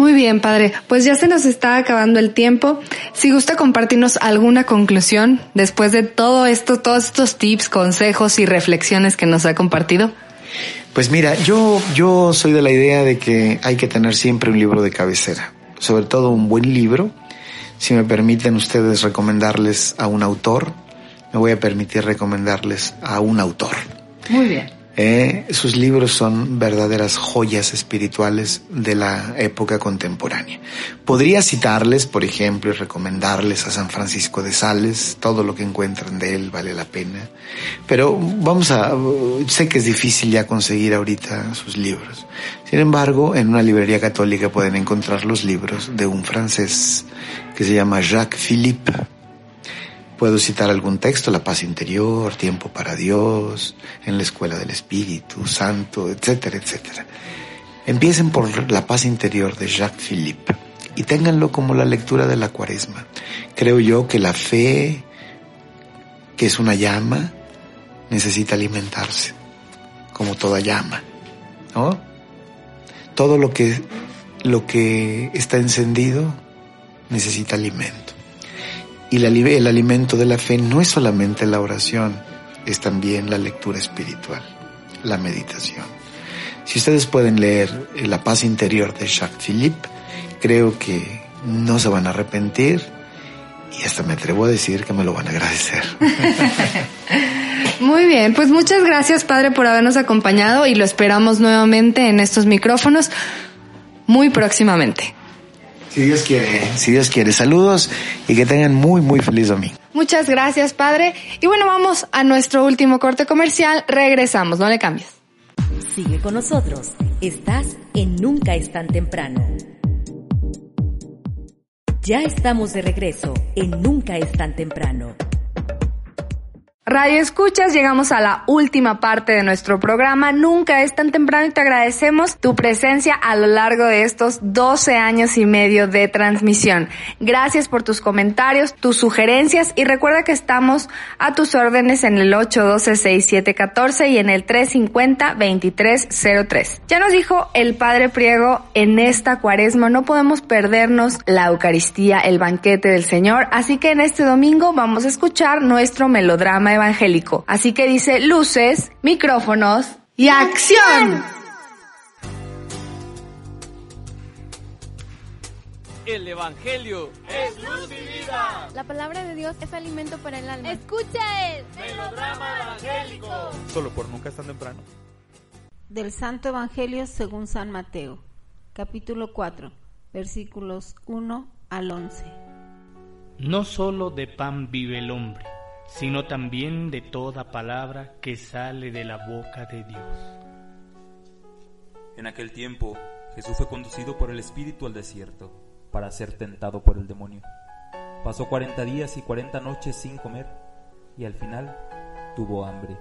Muy bien, padre. Pues ya se nos está acabando el tiempo. Si gusta compartirnos alguna conclusión después de todo esto, todos estos tips, consejos y reflexiones que nos ha compartido. Pues mira, yo, yo soy de la idea de que hay que tener siempre un libro de cabecera, sobre todo un buen libro si me permiten ustedes recomendarles a un autor, me voy a permitir recomendarles a un autor. Muy bien. Eh, sus libros son verdaderas joyas espirituales de la época contemporánea. Podría citarles, por ejemplo, y recomendarles a San Francisco de Sales, todo lo que encuentran de él vale la pena. Pero vamos a, sé que es difícil ya conseguir ahorita sus libros. Sin embargo, en una librería católica pueden encontrar los libros de un francés que se llama Jacques Philippe Puedo citar algún texto, La paz interior, Tiempo para Dios, en la Escuela del Espíritu Santo, etcétera, etcétera. Empiecen por La paz interior de Jacques Philippe y ténganlo como la lectura de la cuaresma. Creo yo que la fe, que es una llama, necesita alimentarse, como toda llama, ¿no? Todo lo que, lo que está encendido necesita alimento. Y el alimento de la fe no es solamente la oración, es también la lectura espiritual, la meditación. Si ustedes pueden leer La paz interior de Jacques Philippe, creo que no se van a arrepentir y hasta me atrevo a decir que me lo van a agradecer. Muy bien, pues muchas gracias Padre por habernos acompañado y lo esperamos nuevamente en estos micrófonos muy próximamente. Si Dios quiere, si Dios quiere. Saludos y que tengan muy, muy feliz domingo. Muchas gracias, Padre. Y bueno, vamos a nuestro último corte comercial. Regresamos, no le cambies. Sigue con nosotros. Estás en Nunca es tan temprano. Ya estamos de regreso en Nunca es tan temprano. Radio Escuchas, llegamos a la última parte de nuestro programa. Nunca es tan temprano y te agradecemos tu presencia a lo largo de estos 12 años y medio de transmisión. Gracias por tus comentarios, tus sugerencias y recuerda que estamos a tus órdenes en el 812-6714 y en el 350-2303. Ya nos dijo el Padre Priego, en esta cuaresma no podemos perdernos la Eucaristía, el banquete del Señor, así que en este domingo vamos a escuchar nuestro melodrama evangélico. Así que dice luces, micrófonos y acción. El Evangelio es luz y vida. La palabra de Dios es alimento para el alma. Escucha el melodrama evangélico. Solo por nunca es tan temprano. Del Santo Evangelio según San Mateo, capítulo 4, versículos 1 al 11. No solo de pan vive el hombre sino también de toda palabra que sale de la boca de Dios. En aquel tiempo Jesús fue conducido por el Espíritu al desierto para ser tentado por el demonio. Pasó cuarenta días y cuarenta noches sin comer y al final tuvo hambre.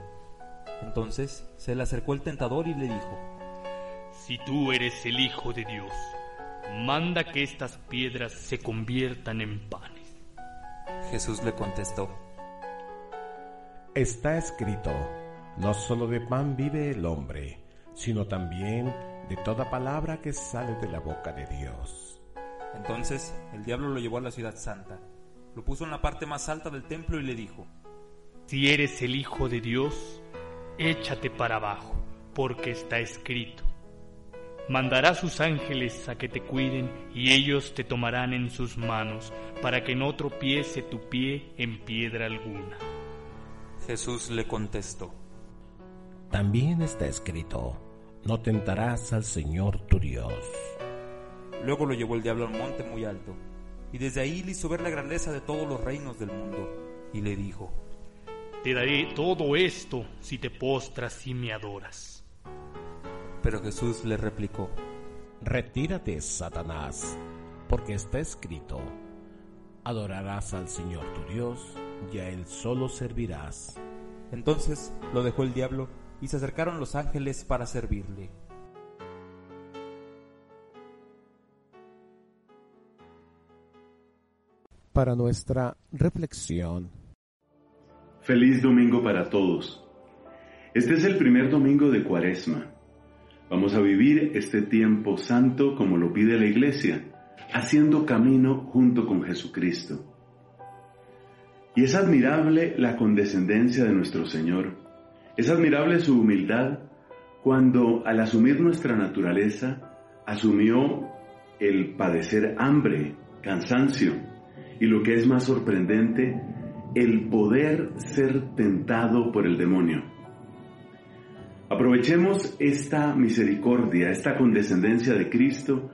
Entonces se le acercó el tentador y le dijo, Si tú eres el Hijo de Dios, manda que estas piedras se conviertan en panes. Jesús le contestó, Está escrito, no solo de pan vive el hombre, sino también de toda palabra que sale de la boca de Dios. Entonces el diablo lo llevó a la ciudad santa, lo puso en la parte más alta del templo y le dijo, Si eres el Hijo de Dios, échate para abajo, porque está escrito. Mandará sus ángeles a que te cuiden y ellos te tomarán en sus manos para que no tropiece tu pie en piedra alguna. Jesús le contestó, También está escrito, no tentarás al Señor tu Dios. Luego lo llevó el diablo al monte muy alto, y desde ahí le hizo ver la grandeza de todos los reinos del mundo, y le dijo, Te daré todo esto si te postras y me adoras. Pero Jesús le replicó, Retírate, Satanás, porque está escrito, adorarás al Señor tu Dios, y a Él solo servirás. Entonces lo dejó el diablo y se acercaron los ángeles para servirle. Para nuestra reflexión. Feliz domingo para todos. Este es el primer domingo de Cuaresma. Vamos a vivir este tiempo santo como lo pide la Iglesia, haciendo camino junto con Jesucristo. Y es admirable la condescendencia de nuestro Señor. Es admirable su humildad cuando al asumir nuestra naturaleza asumió el padecer hambre, cansancio y lo que es más sorprendente, el poder ser tentado por el demonio. Aprovechemos esta misericordia, esta condescendencia de Cristo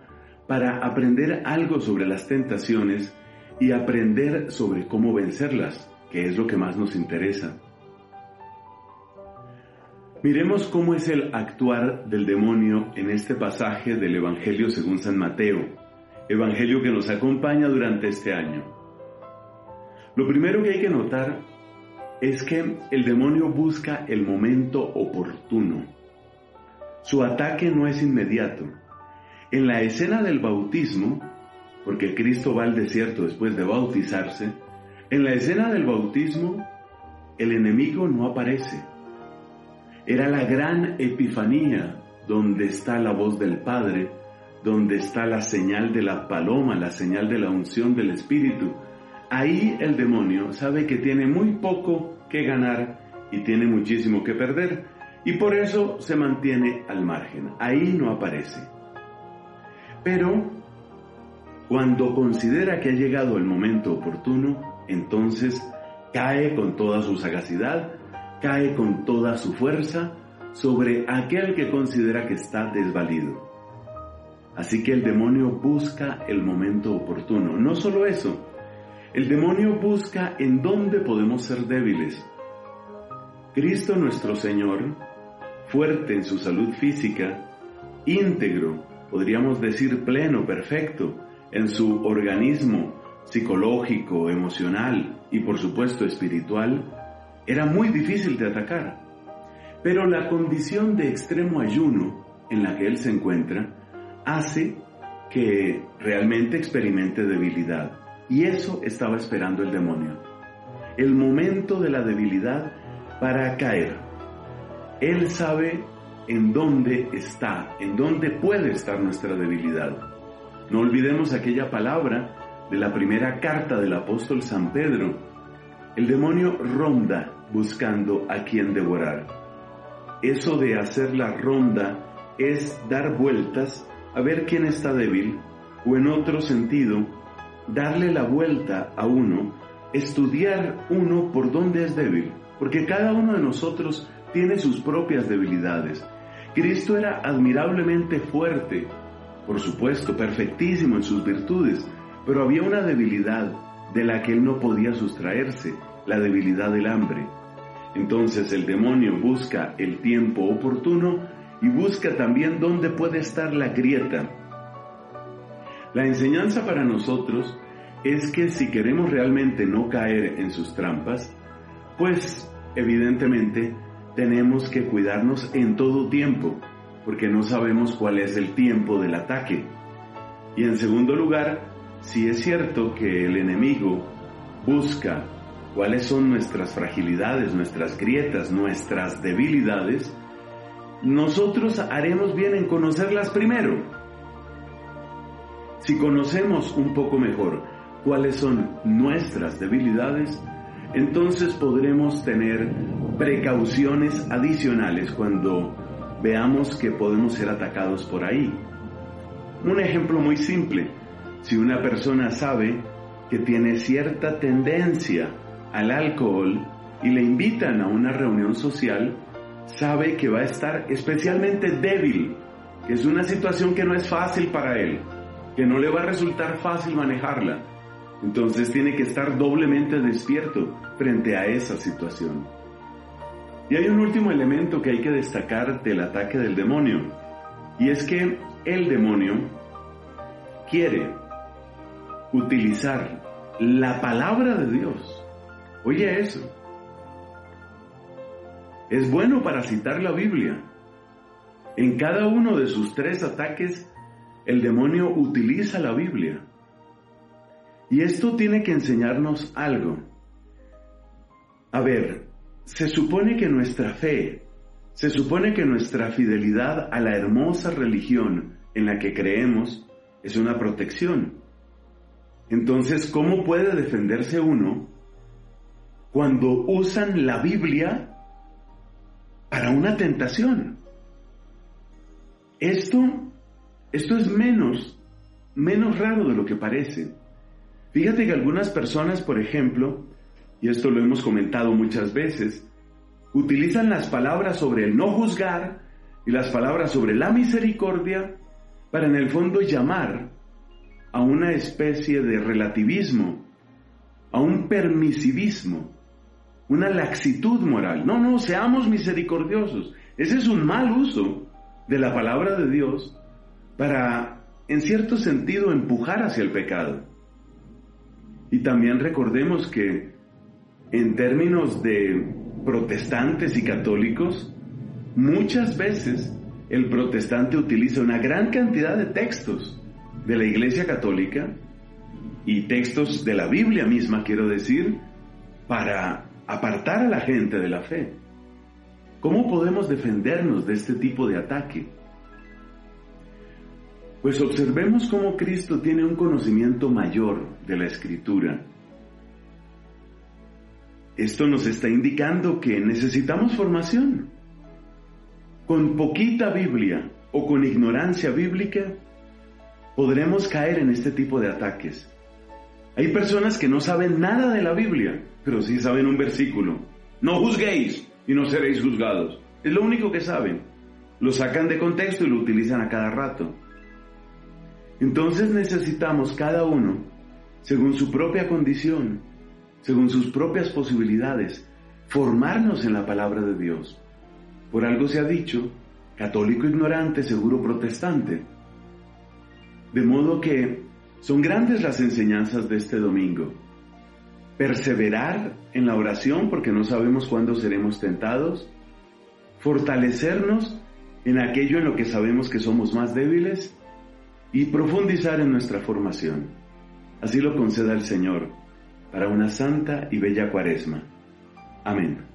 para aprender algo sobre las tentaciones y aprender sobre cómo vencerlas, que es lo que más nos interesa. Miremos cómo es el actuar del demonio en este pasaje del Evangelio según San Mateo, Evangelio que nos acompaña durante este año. Lo primero que hay que notar es que el demonio busca el momento oportuno. Su ataque no es inmediato. En la escena del bautismo, porque Cristo va al desierto después de bautizarse, en la escena del bautismo el enemigo no aparece. Era la gran epifanía donde está la voz del Padre, donde está la señal de la paloma, la señal de la unción del Espíritu. Ahí el demonio sabe que tiene muy poco que ganar y tiene muchísimo que perder y por eso se mantiene al margen. Ahí no aparece. Pero cuando considera que ha llegado el momento oportuno, entonces cae con toda su sagacidad, cae con toda su fuerza sobre aquel que considera que está desvalido. Así que el demonio busca el momento oportuno. No solo eso, el demonio busca en dónde podemos ser débiles. Cristo nuestro Señor, fuerte en su salud física, íntegro, podríamos decir pleno, perfecto, en su organismo psicológico, emocional y por supuesto espiritual, era muy difícil de atacar. Pero la condición de extremo ayuno en la que él se encuentra hace que realmente experimente debilidad. Y eso estaba esperando el demonio. El momento de la debilidad para caer. Él sabe en dónde está, en dónde puede estar nuestra debilidad. No olvidemos aquella palabra de la primera carta del apóstol San Pedro. El demonio ronda buscando a quien devorar. Eso de hacer la ronda es dar vueltas a ver quién está débil o en otro sentido, darle la vuelta a uno, estudiar uno por dónde es débil, porque cada uno de nosotros tiene sus propias debilidades. Cristo era admirablemente fuerte, por supuesto, perfectísimo en sus virtudes, pero había una debilidad de la que él no podía sustraerse, la debilidad del hambre. Entonces el demonio busca el tiempo oportuno y busca también dónde puede estar la grieta. La enseñanza para nosotros es que si queremos realmente no caer en sus trampas, pues evidentemente tenemos que cuidarnos en todo tiempo, porque no sabemos cuál es el tiempo del ataque. Y en segundo lugar, si es cierto que el enemigo busca cuáles son nuestras fragilidades, nuestras grietas, nuestras debilidades, nosotros haremos bien en conocerlas primero. Si conocemos un poco mejor cuáles son nuestras debilidades, entonces podremos tener precauciones adicionales cuando veamos que podemos ser atacados por ahí. Un ejemplo muy simple, si una persona sabe que tiene cierta tendencia al alcohol y le invitan a una reunión social, sabe que va a estar especialmente débil, que es una situación que no es fácil para él, que no le va a resultar fácil manejarla. Entonces tiene que estar doblemente despierto frente a esa situación. Y hay un último elemento que hay que destacar del ataque del demonio, y es que el demonio quiere utilizar la palabra de Dios. Oye eso. Es bueno para citar la Biblia. En cada uno de sus tres ataques, el demonio utiliza la Biblia. Y esto tiene que enseñarnos algo. A ver, se supone que nuestra fe, se supone que nuestra fidelidad a la hermosa religión en la que creemos es una protección. Entonces, ¿cómo puede defenderse uno cuando usan la Biblia para una tentación? Esto, esto es menos, menos raro de lo que parece. Fíjate que algunas personas, por ejemplo, y esto lo hemos comentado muchas veces, utilizan las palabras sobre el no juzgar y las palabras sobre la misericordia para en el fondo llamar a una especie de relativismo, a un permisivismo, una laxitud moral. No, no, seamos misericordiosos. Ese es un mal uso de la palabra de Dios para, en cierto sentido, empujar hacia el pecado. Y también recordemos que en términos de protestantes y católicos, muchas veces el protestante utiliza una gran cantidad de textos de la Iglesia Católica y textos de la Biblia misma, quiero decir, para apartar a la gente de la fe. ¿Cómo podemos defendernos de este tipo de ataque? Pues observemos cómo Cristo tiene un conocimiento mayor de la escritura. Esto nos está indicando que necesitamos formación. Con poquita Biblia o con ignorancia bíblica, podremos caer en este tipo de ataques. Hay personas que no saben nada de la Biblia, pero sí saben un versículo. No juzguéis y no seréis juzgados. Es lo único que saben. Lo sacan de contexto y lo utilizan a cada rato. Entonces necesitamos cada uno, según su propia condición, según sus propias posibilidades, formarnos en la palabra de Dios. Por algo se ha dicho, católico ignorante, seguro protestante. De modo que son grandes las enseñanzas de este domingo. Perseverar en la oración porque no sabemos cuándo seremos tentados. Fortalecernos en aquello en lo que sabemos que somos más débiles y profundizar en nuestra formación. Así lo conceda el Señor para una santa y bella cuaresma. Amén.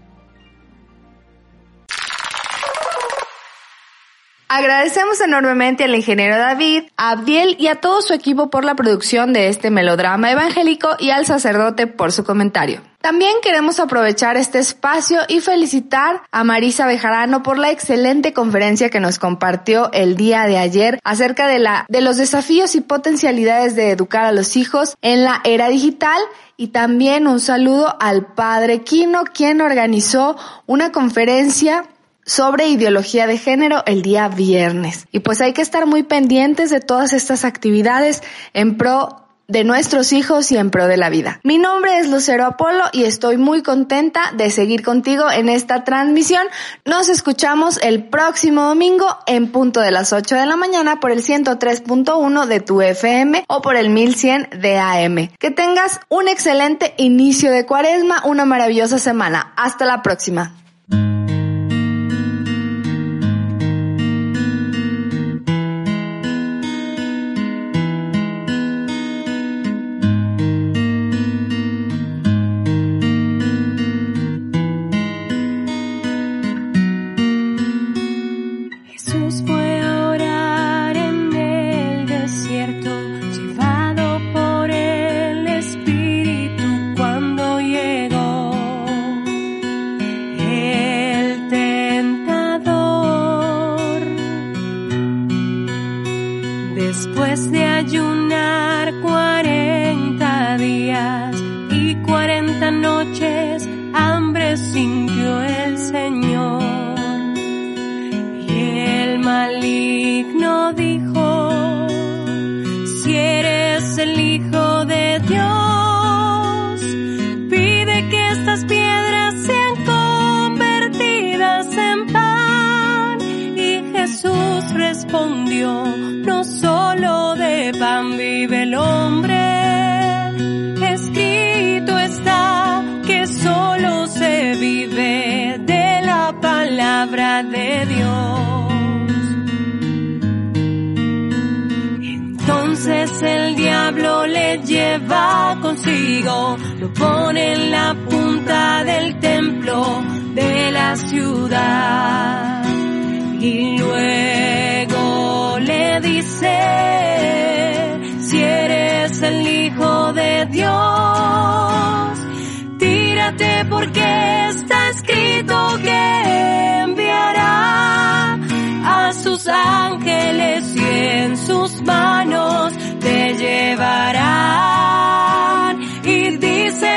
Agradecemos enormemente al ingeniero David, a Abdiel y a todo su equipo por la producción de este melodrama evangélico y al sacerdote por su comentario. También queremos aprovechar este espacio y felicitar a Marisa Bejarano por la excelente conferencia que nos compartió el día de ayer acerca de la de los desafíos y potencialidades de educar a los hijos en la era digital y también un saludo al padre Quino quien organizó una conferencia sobre ideología de género el día viernes. Y pues hay que estar muy pendientes de todas estas actividades en pro de nuestros hijos y en pro de la vida. Mi nombre es Lucero Apolo y estoy muy contenta de seguir contigo en esta transmisión. Nos escuchamos el próximo domingo en punto de las 8 de la mañana por el 103.1 de tu FM o por el 1100 de AM. Que tengas un excelente inicio de cuaresma, una maravillosa semana. Hasta la próxima.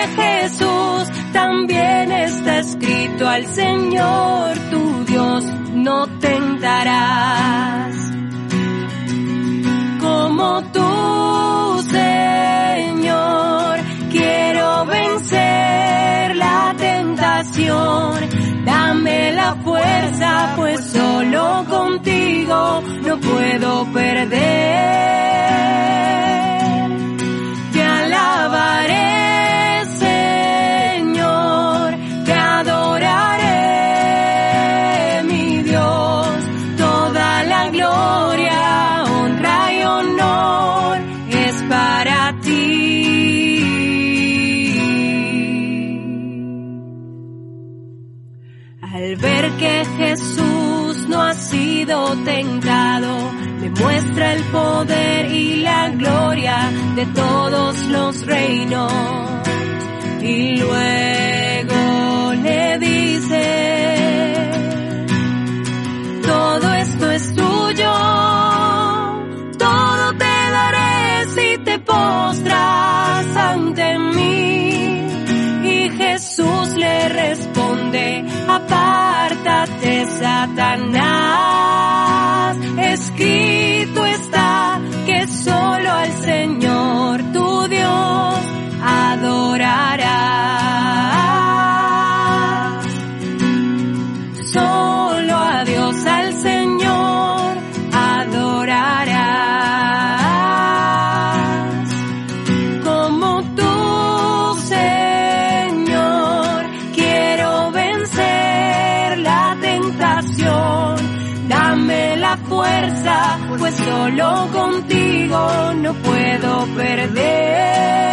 Jesús, también está escrito al Señor tu Dios no tentarás. Como tú, Señor, quiero vencer la tentación. Dame la fuerza, pues solo contigo no puedo perder. Tentado, le muestra el poder y la gloria de todos los reinos. Y luego le dice, todo esto es tuyo, todo te daré si te postras ante mí. Y Jesús le responde, apártate Satanás, escrito está que solo al Señor tu Dios adorarás. Dame la fuerza, pues solo contigo no puedo perder.